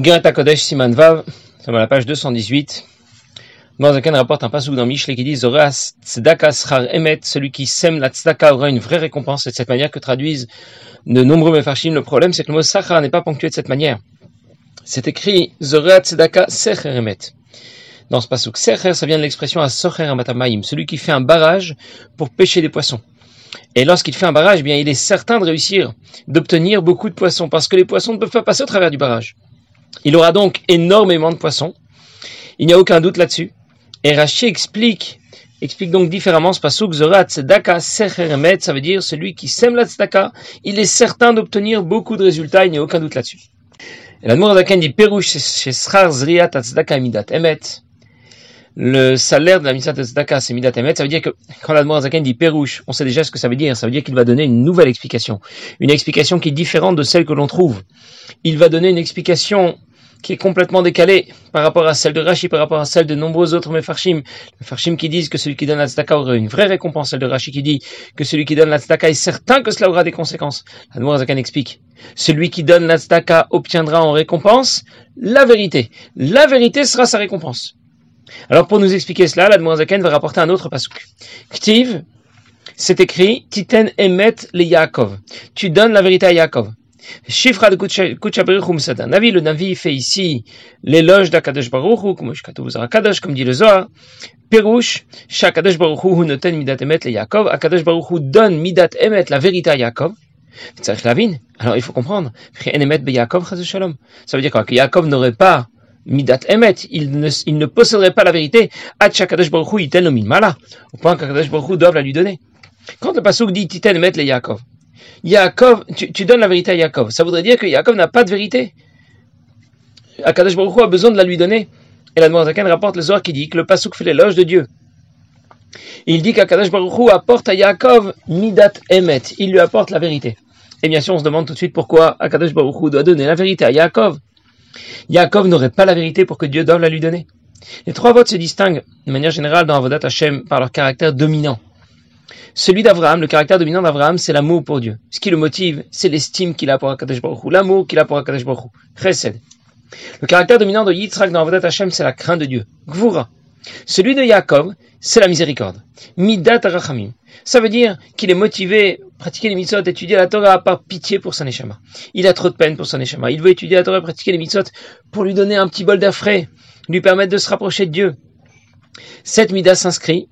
Igrata Kodesh Siman Vav, à la page 218. Morzaken rapporte un passage dans Mishle qui dit Zoras tzedaka schar emet, celui qui sème la tzedaka aura une vraie récompense. C'est de cette manière que traduisent de nombreux mefarshim. Le problème, c'est que le mot sachar n'est pas ponctué de cette manière. C'est écrit Zoras tzedaka secher emet. Dans ce passage, secher, ça vient de l'expression asocher amatamaim, celui qui fait un barrage pour pêcher des poissons. Et lorsqu'il fait un barrage, eh bien, il est certain de réussir, d'obtenir beaucoup de poissons, parce que les poissons ne peuvent pas passer au travers du barrage. Il aura donc énormément de poissons. Il n'y a aucun doute là-dessus. Et Rashi explique, explique donc différemment ce pasuk, Zorat Tzedaka ça veut dire celui qui sème la Tzedaka, il est certain d'obtenir beaucoup de résultats, il n'y a aucun doute là-dessus. Et Zaken dit Perush Zriat Tzedaka Midat Emet. Le salaire de la Mitzvah Tzedaka, c'est Midat Emet. Ça veut dire que quand l'Admour Zaken dit Perush, on sait déjà ce que ça veut dire. Ça veut dire qu'il va donner une nouvelle explication. Une explication qui est différente de celle que l'on trouve. Il va donner une explication qui est complètement décalée par rapport à celle de Rashi, par rapport à celle de nombreux autres Mefarshim. Mefarshim qui disent que celui qui donne la tzedaka aura une vraie récompense, celle de Rashi qui dit que celui qui donne la tzedaka est certain que cela aura des conséquences. La Zakan explique. Celui qui donne la tzedaka obtiendra en récompense la vérité. La vérité sera sa récompense. Alors pour nous expliquer cela, la Zakan va rapporter un autre pasuk. Ktiv, c'est écrit, Titen emet le Yaakov. Tu donnes la vérité à Yaakov. Shifra de Kucha Musada. Navi, le Navi fait ici l'éloge d'Akadosh Baruch comme dit le Zohar. Perush, Shakadosh Baruch Hu noten midat emet le Yaakov. Akadosh Baruch Hu donne midat emet, la vérité à Yaakov. Alors il faut comprendre. Ça veut dire quoi? Que Yaakov n'aurait pas midat emet, il ne, il posséderait pas la vérité. Shakadosh Baruch iten min mala. Au point qu'Akadosh Baruch doit la lui donner. Quand le pasuk dit titen emet le Yaakov, Yaakov, tu, donnes la vérité à Yaakov. Ça voudrait dire que Yaakov n'a pas de vérité. Akadosh Baruch a besoin de la lui donner. Et la Zaken rapporte le Zohar qui dit que le Pasuk fait l'éloge de Dieu. Il dit qu'Akadosh Baruch apporte à Yaakov midat emet. Il lui apporte la vérité. Et bien sûr, on se demande tout de suite pourquoi Akadosh Baruch doit donner la vérité à Yaakov. Yaakov n'aurait pas la vérité pour que Dieu doive la lui donner. Les trois votes se distinguent de manière générale dans Avodat Hashem par leur caractère dominant. Celui d'Abraham, le caractère dominant d'Abraham, c'est l'amour pour Dieu. Ce qui le motive, c'est l'estime qu'il a pour Akadosh Baruch l'amour qu'il a pour Akadosh Baruch Chesed. Le caractère dominant de Yitzhak dans Avodat Hashem, c'est la crainte de Dieu. Gvura. Celui de Yaakov, c'est la miséricorde. Midat Rachamim. Ça veut dire qu'il est motivé pratiquer les mitzvot, étudier la Torah par pitié pour son échama. Il a trop de peine pour son échama. Il veut étudier la Torah, pratiquer les mitzvot pour lui donner un petit bol d'air frais, lui permettre de se rapprocher de Dieu. Cette mida s'inscrit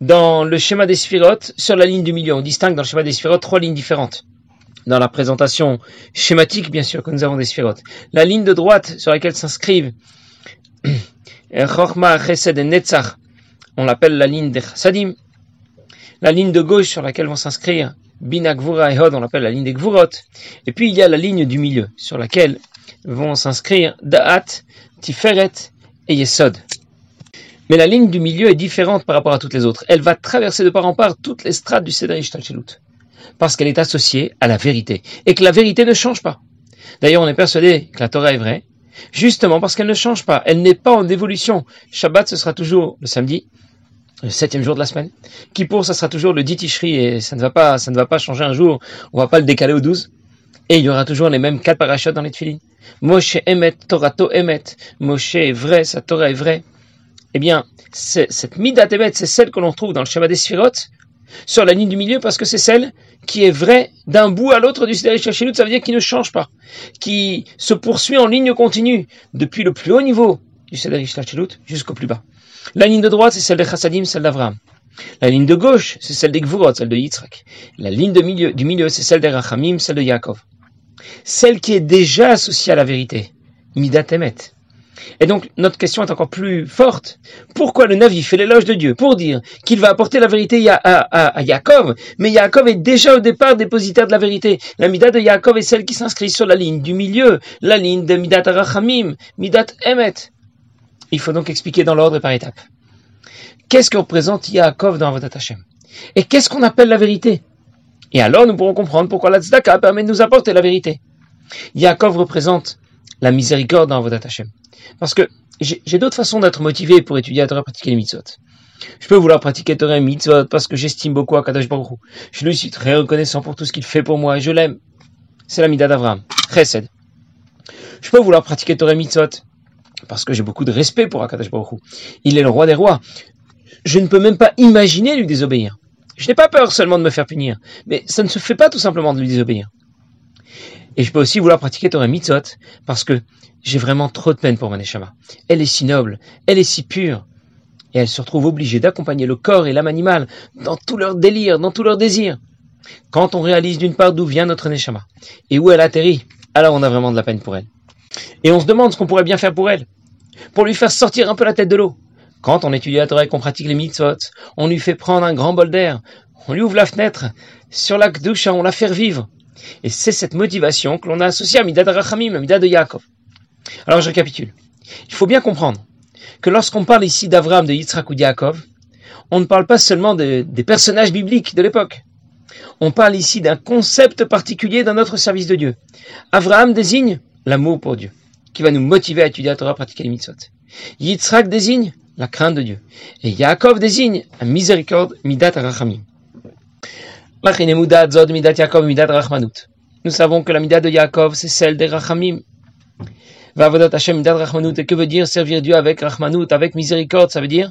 dans le schéma des sphirotes, sur la ligne du milieu. On distingue dans le schéma des sphirotes trois lignes différentes. Dans la présentation schématique, bien sûr, que nous avons des sphirotes. La ligne de droite sur laquelle s'inscrivent Et on l'appelle la ligne des Chassadim. La ligne de gauche sur laquelle vont s'inscrire Bina, Gvura et Hod, on l'appelle la ligne des Gvurot. Et puis il y a la ligne du milieu sur laquelle vont s'inscrire Da'at, Tiferet et Yesod. Mais la ligne du milieu est différente par rapport à toutes les autres. Elle va traverser de part en part toutes les strates du Seder Ishtalchelut. Parce qu'elle est associée à la vérité. Et que la vérité ne change pas. D'ailleurs, on est persuadé que la Torah est vraie, justement parce qu'elle ne change pas. Elle n'est pas en évolution. Shabbat, ce sera toujours le samedi, le septième jour de la semaine. Kippour, ça sera toujours le dit et ça ne va pas, ça ne va pas changer un jour. On va pas le décaler au 12. Et il y aura toujours les mêmes quatre parachutes dans les tefilines. Moshe emet, Torato emet. Moshe est vrai, sa Torah est vraie eh bien, cette Midat c'est celle que l'on trouve dans le schéma des Sphirotes, sur la ligne du milieu, parce que c'est celle qui est vraie d'un bout à l'autre du Siderish Shachilut, ça veut dire qu'il ne change pas, qui se poursuit en ligne continue, depuis le plus haut niveau du Siderish Shachilut jusqu'au plus bas. La ligne de droite, c'est celle de Chassadim, celle d'Avraham. La ligne de gauche, c'est celle des Gvurot, celle de Yitzhak. La ligne du milieu, c'est celle des Rachamim, celle de Yaakov. Celle qui est déjà associée à la vérité, Midat et donc, notre question est encore plus forte. Pourquoi le Navi fait l'éloge de Dieu Pour dire qu'il va apporter la vérité à, Yaakov, mais Yaakov est déjà au départ dépositaire de la vérité. La Midat de Yaakov est celle qui s'inscrit sur la ligne du milieu, la ligne de Midat Arachamim, Midat Emet. Il faut donc expliquer dans l'ordre et par étapes. Qu'est-ce que représente Yaakov dans votre Hashem? Et qu'est-ce qu'on appelle la vérité? Et alors nous pourrons comprendre pourquoi la Tzedaka permet de nous apporter la vérité. Yaakov représente la miséricorde dans votre Hashem. Parce que j'ai d'autres façons d'être motivé pour étudier la Torah et pratiquer les mitzvot. Je peux vouloir pratiquer Torah et mitzvot parce que j'estime beaucoup Akadosh Baruch Hu. Je lui suis très reconnaissant pour tout ce qu'il fait pour moi et je l'aime. C'est la Midah d'Avraham. Chesed. Je peux vouloir pratiquer Torah Mitzvot parce que j'ai beaucoup de respect pour Akadosh Baruch Il est le roi des rois. Je ne peux même pas imaginer lui désobéir. Je n'ai pas peur seulement de me faire punir, mais ça ne se fait pas tout simplement de lui désobéir. Et je peux aussi vouloir pratiquer Torah Mitzvot parce que j'ai vraiment trop de peine pour ma Neshama. Elle est si noble, elle est si pure, et elle se retrouve obligée d'accompagner le corps et l'âme animale dans tout leur délire, dans tout leur désir. Quand on réalise d'une part d'où vient notre Neshama et où elle atterrit, alors on a vraiment de la peine pour elle. Et on se demande ce qu'on pourrait bien faire pour elle, pour lui faire sortir un peu la tête de l'eau. Quand on étudie la Torah et qu'on pratique les mitzvot, on lui fait prendre un grand bol d'air, on lui ouvre la fenêtre, sur la Kdusha, on la fait revivre. Et c'est cette motivation que l'on a associée à Midah de Rachamim, à Midah de Yaakov. Alors je récapitule. Il faut bien comprendre que lorsqu'on parle ici d'Avraham, de Yitzhak ou de Yaakov, on ne parle pas seulement des personnages bibliques de l'époque. On parle ici d'un concept particulier dans notre service de Dieu. Avraham désigne l'amour pour Dieu, qui va nous motiver à étudier la Torah, pratiquer les mitzvot. Yitzhak désigne la crainte de Dieu. Et Yaakov désigne la miséricorde, midat rachamim. Nous savons que la midat de Yaakov, c'est celle des rachamim. Hashem midat rachmanut. Et que veut dire servir Dieu avec rachmanut, avec miséricorde Ça veut dire,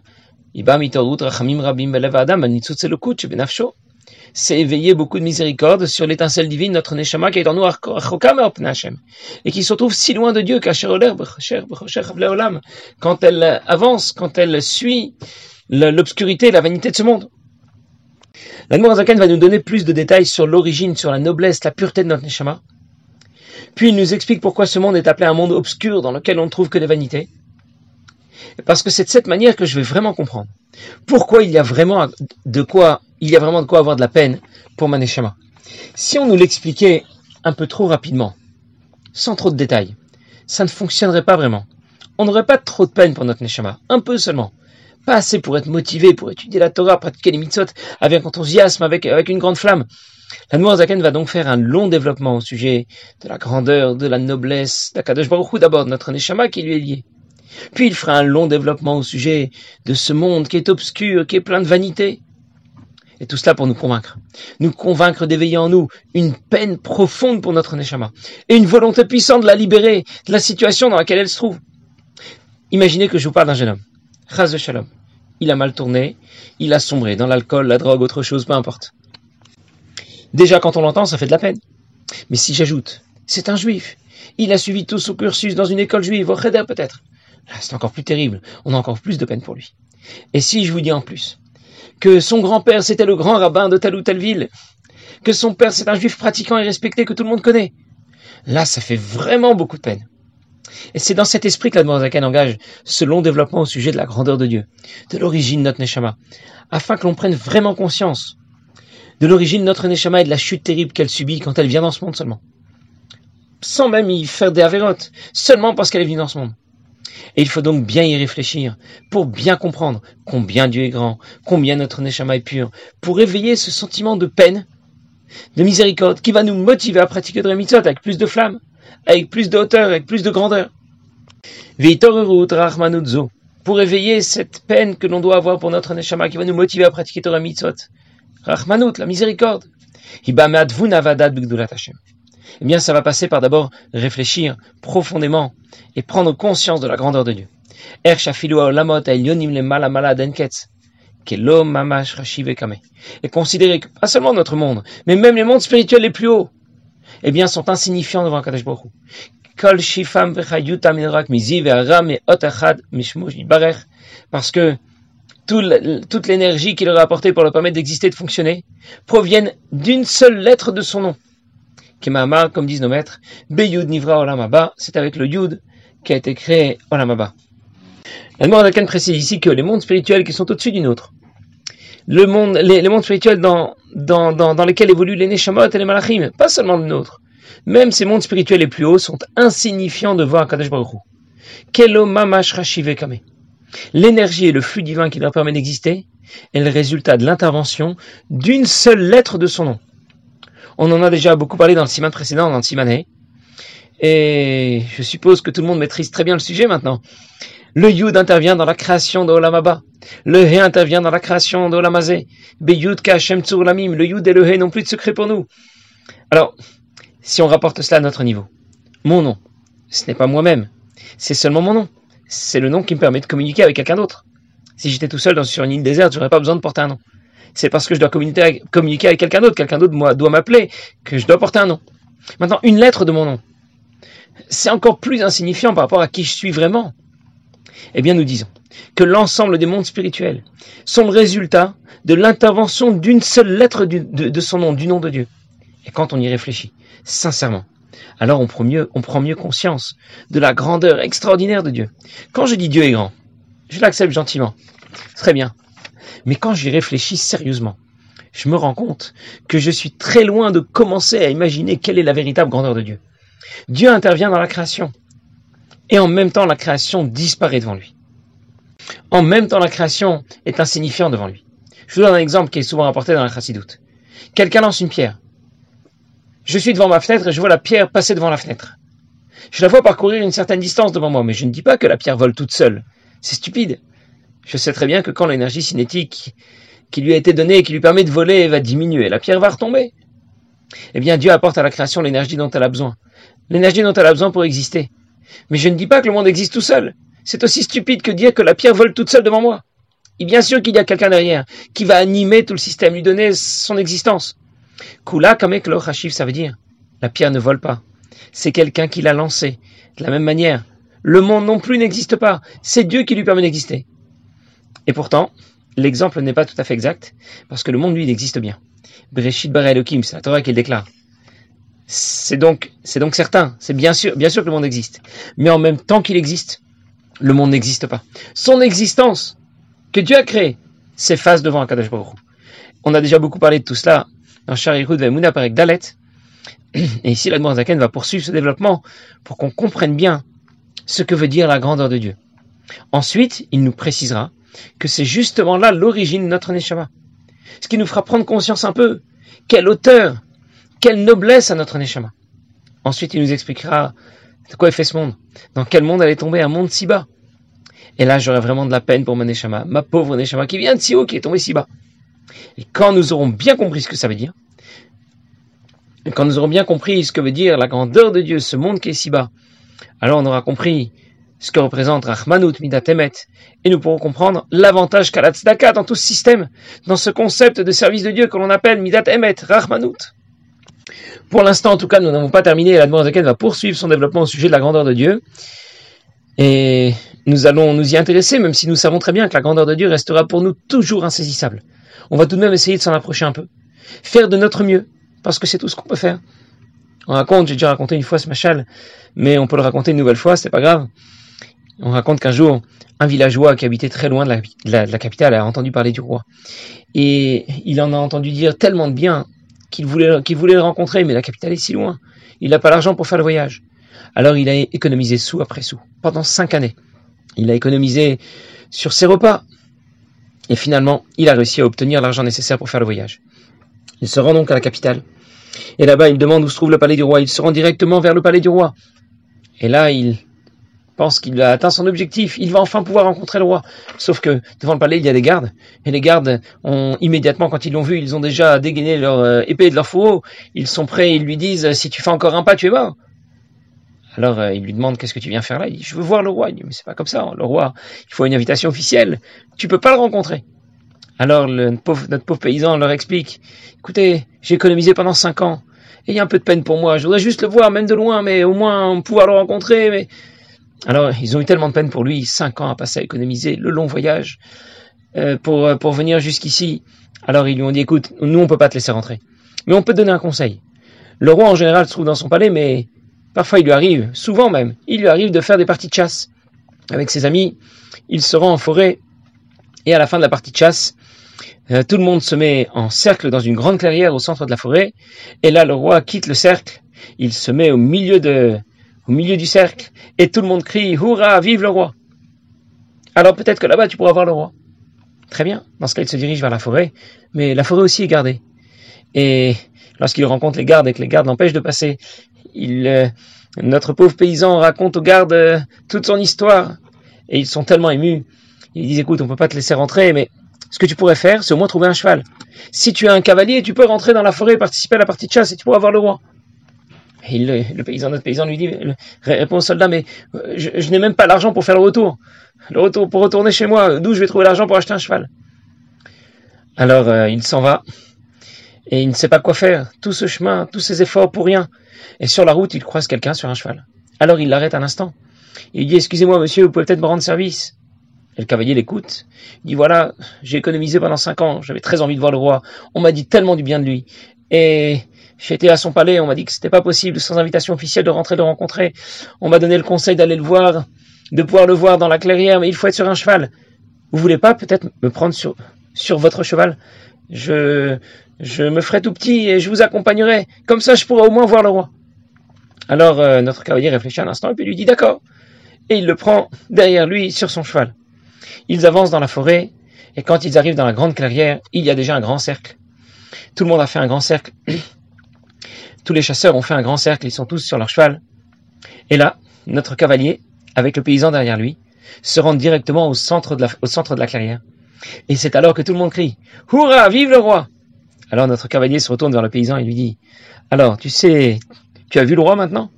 c'est éveiller beaucoup de miséricorde sur l'étincelle divine, notre Neshama, qui est en nous, et qui se trouve si loin de Dieu, quand elle avance, quand elle suit l'obscurité, la vanité de ce monde. Zaken va nous donner plus de détails sur l'origine, sur la noblesse, la pureté de notre Neshama. Puis il nous explique pourquoi ce monde est appelé un monde obscur dans lequel on ne trouve que des vanités. Parce que c'est de cette manière que je vais vraiment comprendre. Pourquoi il y a vraiment de quoi il y a vraiment de quoi avoir de la peine pour Maneshama. Si on nous l'expliquait un peu trop rapidement, sans trop de détails, ça ne fonctionnerait pas vraiment. On n'aurait pas trop de peine pour notre Neshama, un peu seulement. Pas assez pour être motivé, pour étudier la Torah, pratiquer les mitzvot avec enthousiasme, avec, avec une grande flamme. La Zaken va donc faire un long développement au sujet de la grandeur, de la noblesse d'Akadosh Baruch d'abord, notre Neshama qui lui est lié. Puis il fera un long développement au sujet de ce monde qui est obscur, qui est plein de vanité. Et tout cela pour nous convaincre. Nous convaincre d'éveiller en nous une peine profonde pour notre Neshama. Et une volonté puissante de la libérer de la situation dans laquelle elle se trouve. Imaginez que je vous parle d'un jeune homme. Chaz de Shalom. Il a mal tourné, il a sombré dans l'alcool, la drogue, autre chose, peu importe. Déjà, quand on l'entend, ça fait de la peine. Mais si j'ajoute, c'est un juif. Il a suivi tout son cursus dans une école juive, au Cheder peut-être. C'est encore plus terrible. On a encore plus de peine pour lui. Et si je vous dis en plus, que son grand-père c'était le grand rabbin de telle ou telle ville, que son père c'est un juif pratiquant et respecté que tout le monde connaît. Là, ça fait vraiment beaucoup de peine. Et c'est dans cet esprit que la Zaken engage ce long développement au sujet de la grandeur de Dieu, de l'origine de notre Neshama, afin que l'on prenne vraiment conscience de l'origine de notre Neshama et de la chute terrible qu'elle subit quand elle vient dans ce monde seulement. Sans même y faire des avérotes, seulement parce qu'elle est venue dans ce monde. Et il faut donc bien y réfléchir pour bien comprendre combien Dieu est grand, combien notre Neshama est pur, pour éveiller ce sentiment de peine, de miséricorde qui va nous motiver à pratiquer de mitzvot avec plus de flamme, avec plus de hauteur, avec plus de grandeur. Pour éveiller cette peine que l'on doit avoir pour notre Neshama qui va nous motiver à pratiquer Torah Mitzvot. Rachmanut, la miséricorde eh bien ça va passer par d'abord réfléchir profondément et prendre conscience de la grandeur de Dieu. Er et considérer que pas seulement notre monde, mais même les mondes spirituels les plus hauts, eh bien, sont insignifiants devant Kadosh Baruch parce que toute l'énergie qu'il leur a apportée pour leur permettre d'exister, de fonctionner, proviennent d'une seule lettre de son nom. Kemama, comme disent nos maîtres, Beyud Nivra Olamaba, c'est avec le Yud qui a été créé Olamaba. La Morakan précise ici que les mondes spirituels qui sont au-dessus du nôtre, le monde, les, mondes spirituels dans, dans, dans, dans, lesquels évoluent les Neshamot et les Malachim, pas seulement le nôtre, même ces mondes spirituels les plus hauts sont insignifiants devant Kadesh Baruch Kame. L'énergie et le flux divin qui leur permet d'exister est le résultat de l'intervention d'une seule lettre de son nom. On en a déjà beaucoup parlé dans le siman précédent, dans le simané. Et je suppose que tout le monde maîtrise très bien le sujet maintenant. Le Yud intervient dans la création de Olamaba. Le He intervient dans la création de Olamazé. Beyud Kashem Lamim. Le Yud et le He n'ont plus de secret pour nous. Alors, si on rapporte cela à notre niveau, mon nom, Ce n'est pas moi-même. C'est seulement mon nom. C'est le nom qui me permet de communiquer avec quelqu'un d'autre. Si j'étais tout seul dans, sur une île déserte, j'aurais pas besoin de porter un nom. C'est parce que je dois communiquer avec quelqu'un d'autre, quelqu'un d'autre doit m'appeler, que je dois porter un nom. Maintenant, une lettre de mon nom. C'est encore plus insignifiant par rapport à qui je suis vraiment. Eh bien, nous disons que l'ensemble des mondes spirituels sont le résultat de l'intervention d'une seule lettre de, son nom, du nom de Dieu. Et quand on y réfléchit, sincèrement, alors on prend mieux, on prend mieux conscience de la grandeur extraordinaire de Dieu. Quand je dis Dieu est grand, je l'accepte gentiment. Très bien. Mais quand j'y réfléchis sérieusement, je me rends compte que je suis très loin de commencer à imaginer quelle est la véritable grandeur de Dieu. Dieu intervient dans la création. Et en même temps, la création disparaît devant lui. En même temps, la création est insignifiante devant lui. Je vous donne un exemple qui est souvent rapporté dans la chassidoute. Quelqu'un lance une pierre. Je suis devant ma fenêtre et je vois la pierre passer devant la fenêtre. Je la vois parcourir une certaine distance devant moi, mais je ne dis pas que la pierre vole toute seule. C'est stupide. Je sais très bien que quand l'énergie cinétique qui lui a été donnée et qui lui permet de voler va diminuer, la pierre va retomber. Eh bien, Dieu apporte à la création l'énergie dont elle a besoin. L'énergie dont elle a besoin pour exister. Mais je ne dis pas que le monde existe tout seul. C'est aussi stupide que dire que la pierre vole toute seule devant moi. Et bien sûr qu'il y a quelqu'un derrière qui va animer tout le système, lui donner son existence. Kula kamek lo ça veut dire la pierre ne vole pas. C'est quelqu'un qui l'a lancée. De la même manière, le monde non plus n'existe pas. C'est Dieu qui lui permet d'exister. Et pourtant, l'exemple n'est pas tout à fait exact, parce que le monde, lui, il existe bien. Breshit bara Elohim, c'est la Torah qui le déclare. C'est donc, c'est donc certain, c'est bien sûr, bien sûr que le monde existe. Mais en même temps qu'il existe, le monde n'existe pas. Son existence, que Dieu a créée, s'efface devant Akadosh Baruch On a déjà beaucoup parlé de tout cela dans Sharirut Vemuna avec Dalet. Et ici, la Zaken va poursuivre ce développement pour qu'on comprenne bien ce que veut dire la grandeur de Dieu. Ensuite, il nous précisera que c'est justement là l'origine de notre Neshama. Ce qui nous fera prendre conscience un peu quelle hauteur, quelle noblesse à notre Neshama. Ensuite, il nous expliquera de quoi est fait ce monde, dans quel monde allait tomber un monde si bas? Et là, j'aurai vraiment de la peine pour mon Neshama, ma pauvre Neshama qui vient de si haut, qui est tombé si bas. Et quand nous aurons bien compris ce que ça veut dire, et quand nous aurons bien compris ce que veut dire la grandeur de Dieu, ce monde qui est si bas, alors on aura compris ce que représente Rahmanut Midat Emet, et nous pourrons comprendre l'avantage qu'a la dans tout ce système, dans ce concept de service de Dieu que l'on appelle Midat Emet, Rahmanut. Pour l'instant, en tout cas, nous n'avons pas terminé, la demande va poursuivre son développement au sujet de la grandeur de Dieu, et nous allons nous y intéresser, même si nous savons très bien que la grandeur de Dieu restera pour nous toujours insaisissable. On va tout de même essayer de s'en approcher un peu, faire de notre mieux, parce que c'est tout ce qu'on peut faire. On raconte, j'ai déjà raconté une fois ce machal, mais on peut le raconter une nouvelle fois, c'est pas grave. On raconte qu'un jour, un villageois qui habitait très loin de la, capitale a entendu parler du roi. Et il en a entendu dire tellement de bien qu'il voulait, rencontrer, mais la capitale est si loin. Il n'a pas l'argent pour faire le voyage. Alors il a économisé sous après sous, pendant cinq années. Il a économisé sur ses repas. Et finalement, il a réussi à obtenir l'argent nécessaire pour faire le voyage. Il se rend donc à la capitale. Et là-bas, il demande où se trouve le palais du roi. Il se rend directement vers le palais du roi. Et là, il pense qu'il a atteint son objectif, il va enfin pouvoir rencontrer le roi. Sauf que devant le palais, il y a des gardes, et les gardes ont immédiatement, quand ils l'ont vu, ils ont déjà dégainé leur euh, épée de leur fourreau, ils sont prêts, ils lui disent, si tu fais encore un pas, tu es mort. Alors euh, il lui demande qu'est-ce que tu viens faire là? Il dit je veux voir le roi. Il dit mais c'est pas comme ça. Hein. Le roi, il faut une invitation officielle. Tu peux pas le rencontrer. Alors le, notre, pauvre, notre pauvre paysan leur explique écoutez, j'ai économisé pendant cinq ans. Et il y a un peu de peine pour moi. Je voudrais juste le voir, même de loin, mais au moins pouvoir le rencontrer. Mais alors, ils ont eu tellement de peine pour lui, cinq ans à passer à économiser le long voyage euh, pour, euh, pour venir jusqu'ici. Alors, ils lui ont dit, écoute, nous, on peut pas te laisser rentrer. Mais on peut te donner un conseil. Le roi, en général, se trouve dans son palais, mais parfois, il lui arrive, souvent même, il lui arrive de faire des parties de chasse. Avec ses amis, il se rend en forêt, et à la fin de la partie de chasse, euh, tout le monde se met en cercle dans une grande clairière au centre de la forêt, et là, le roi quitte le cercle, il se met au milieu de, au milieu du cercle, et tout le monde crie Hurrah, vive le roi Alors peut-être que là-bas tu pourras voir le roi. Très bien, dans ce cas il se dirige vers la forêt, mais la forêt aussi est gardée. Et lorsqu'il rencontre les gardes et que les gardes l'empêchent de passer, il, euh, notre pauvre paysan raconte aux gardes euh, toute son histoire, et ils sont tellement émus. Ils disent écoute, on peut pas te laisser rentrer, mais ce que tu pourrais faire, c'est au moins trouver un cheval. Si tu as un cavalier, tu peux rentrer dans la forêt, participer à la partie de chasse et tu pourras voir le roi. Et le, paysan, notre paysan lui dit, répond au soldat, mais euh, je, n'ai même pas l'argent pour faire le retour. Le retour pour retourner chez moi, d'où je vais trouver l'argent pour acheter un cheval? Alors euh, il s'en va et il ne sait pas quoi faire. Tout ce chemin, tous ces efforts pour rien. Et sur la route, il croise quelqu'un sur un cheval. Alors il l'arrête un instant. Il dit Excusez-moi, monsieur, vous pouvez peut-être me rendre service. Et le cavalier l'écoute. Il dit Voilà, j'ai économisé pendant cinq ans. J'avais très envie de voir le roi. On m'a dit tellement du bien de lui. Et été à son palais. On m'a dit que c'était pas possible, sans invitation officielle, de rentrer, de rencontrer. On m'a donné le conseil d'aller le voir, de pouvoir le voir dans la clairière, mais il faut être sur un cheval. Vous voulez pas peut-être me prendre sur, sur votre cheval? Je, je me ferai tout petit et je vous accompagnerai. Comme ça, je pourrai au moins voir le roi. Alors euh, notre cavalier réfléchit un instant et puis lui dit d'accord. Et il le prend derrière lui sur son cheval. Ils avancent dans la forêt et quand ils arrivent dans la grande clairière, il y a déjà un grand cercle. Tout le monde a fait un grand cercle. Tous les chasseurs ont fait un grand cercle, ils sont tous sur leur cheval. Et là, notre cavalier, avec le paysan derrière lui, se rend directement au centre de la, au clairière. Et c'est alors que tout le monde crie Hurrah, vive le roi Alors notre cavalier se retourne vers le paysan et lui dit Alors, tu sais, tu as vu le roi maintenant?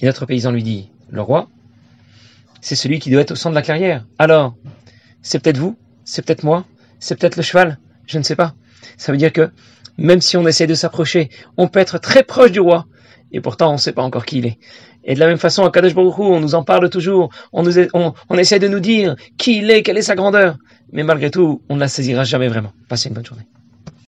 Et notre paysan lui dit Le roi C'est celui qui doit être au centre de la clairière. Alors, c'est peut-être vous C'est peut-être moi C'est peut-être le cheval Je ne sais pas. Ça veut dire que même si on essaie de s'approcher, on peut être très proche du roi, et pourtant on ne sait pas encore qui il est. Et de la même façon, à Kadosh Baruch on nous en parle toujours, on, nous, on essaie de nous dire qui il est, quelle est sa grandeur, mais malgré tout, on ne la saisira jamais vraiment. Passez une bonne journée.